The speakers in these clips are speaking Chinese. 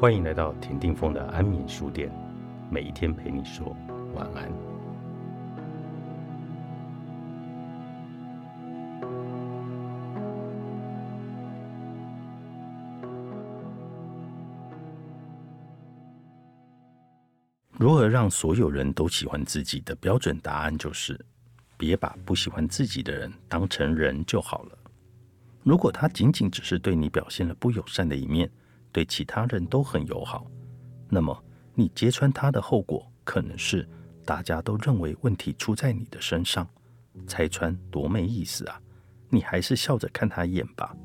欢迎来到田定峰的安眠书店，每一天陪你说晚安。如何让所有人都喜欢自己的标准答案就是：别把不喜欢自己的人当成人就好了。如果他仅仅只是对你表现了不友善的一面，对其他人都很友好，那么你揭穿他的后果可能是大家都认为问题出在你的身上。拆穿多没意思啊！你还是笑着看他一眼吧。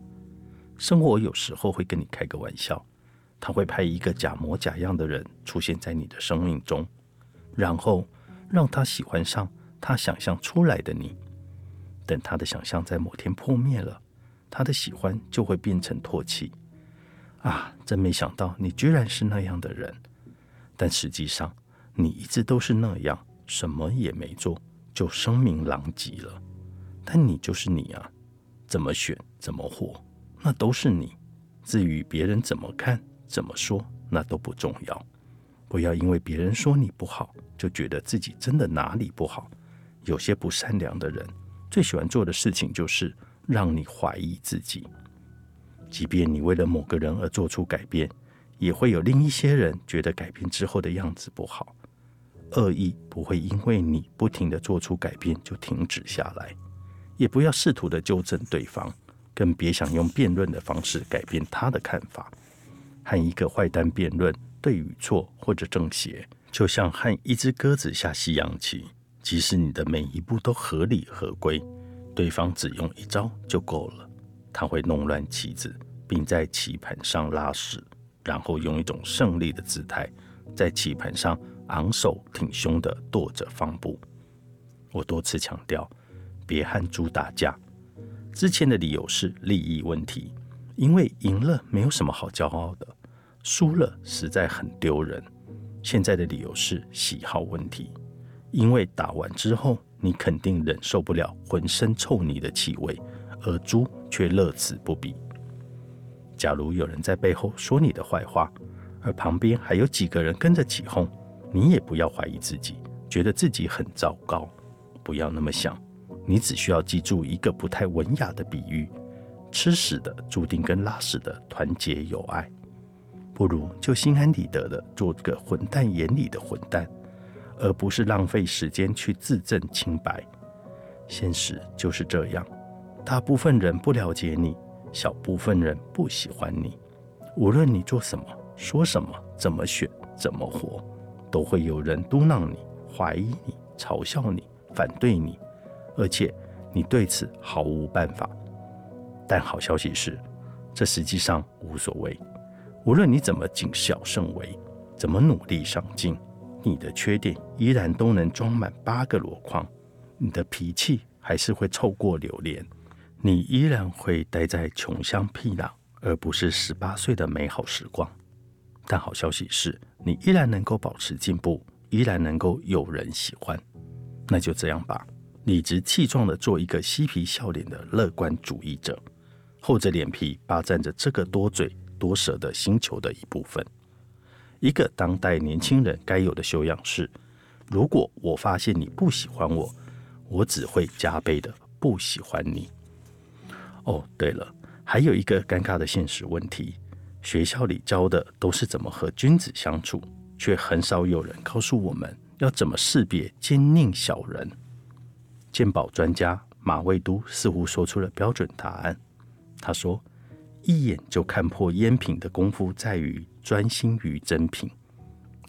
生活有时候会跟你开个玩笑，他会派一个假模假样的人出现在你的生命中，然后让他喜欢上他想象出来的你。等他的想象在某天破灭了，他的喜欢就会变成唾弃。啊，真没想到你居然是那样的人！但实际上，你一直都是那样，什么也没做，就声名狼藉了。但你就是你啊，怎么选怎么活，那都是你。至于别人怎么看怎么说，那都不重要。不要因为别人说你不好，就觉得自己真的哪里不好。有些不善良的人，最喜欢做的事情就是让你怀疑自己。即便你为了某个人而做出改变，也会有另一些人觉得改变之后的样子不好。恶意不会因为你不停的做出改变就停止下来，也不要试图的纠正对方，更别想用辩论的方式改变他的看法。和一个坏蛋辩论对与错或者正邪，就像和一只鸽子下西洋棋，即使你的每一步都合理合规，对方只用一招就够了。他会弄乱棋子，并在棋盘上拉屎，然后用一种胜利的姿态，在棋盘上昂首挺胸地跺着方步。我多次强调，别和猪打架。之前的理由是利益问题，因为赢了没有什么好骄傲的，输了实在很丢人。现在的理由是喜好问题，因为打完之后你肯定忍受不了浑身臭泥的气味。而猪却乐此不疲。假如有人在背后说你的坏话，而旁边还有几个人跟着起哄，你也不要怀疑自己，觉得自己很糟糕。不要那么想，你只需要记住一个不太文雅的比喻：吃屎的注定跟拉屎的团结友爱。不如就心安理得的做个混蛋眼里的混蛋，而不是浪费时间去自证清白。现实就是这样。大部分人不了解你，小部分人不喜欢你。无论你做什么、说什么、怎么选、怎么活，都会有人嘟囔你、怀疑你、嘲笑你、反对你，而且你对此毫无办法。但好消息是，这实际上无所谓。无论你怎么谨小慎微，怎么努力上进，你的缺点依然都能装满八个箩筐，你的脾气还是会臭过榴莲。你依然会待在穷乡僻壤，而不是十八岁的美好时光。但好消息是，你依然能够保持进步，依然能够有人喜欢。那就这样吧，理直气壮的做一个嬉皮笑脸的乐观主义者，厚着脸皮霸占着这个多嘴多舌的星球的一部分。一个当代年轻人该有的修养是：如果我发现你不喜欢我，我只会加倍的不喜欢你。哦，对了，还有一个尴尬的现实问题：学校里教的都是怎么和君子相处，却很少有人告诉我们要怎么识别奸佞小人。鉴宝专家马未都似乎说出了标准答案。他说：“一眼就看破赝品的功夫，在于专心于真品。”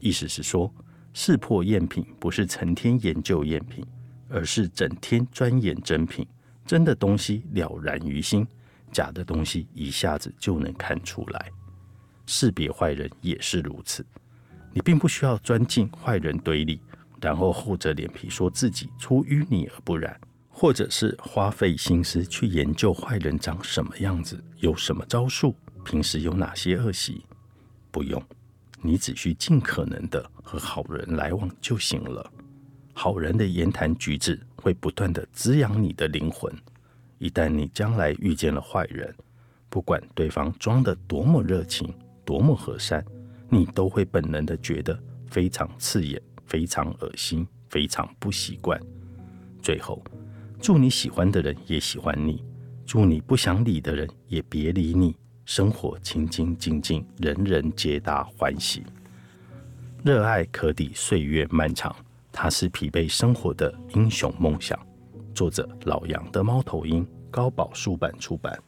意思是说，识破赝品不是成天研究赝品，而是整天钻研真品。真的东西了然于心，假的东西一下子就能看出来。识别坏人也是如此，你并不需要钻进坏人堆里，然后厚着脸皮说自己出淤泥而不染，或者是花费心思去研究坏人长什么样子，有什么招数，平时有哪些恶习。不用，你只需尽可能的和好人来往就行了。好人的言谈举止会不断的滋养你的灵魂。一旦你将来遇见了坏人，不管对方装的多么热情、多么和善，你都会本能的觉得非常刺眼、非常恶心、非常不习惯。最后，祝你喜欢的人也喜欢你，祝你不想理的人也别理你。生活清清静静，人人皆大欢喜。热爱可抵岁月漫长，他是疲惫生活的英雄梦想。作者：老杨的猫头鹰，高宝书版出版。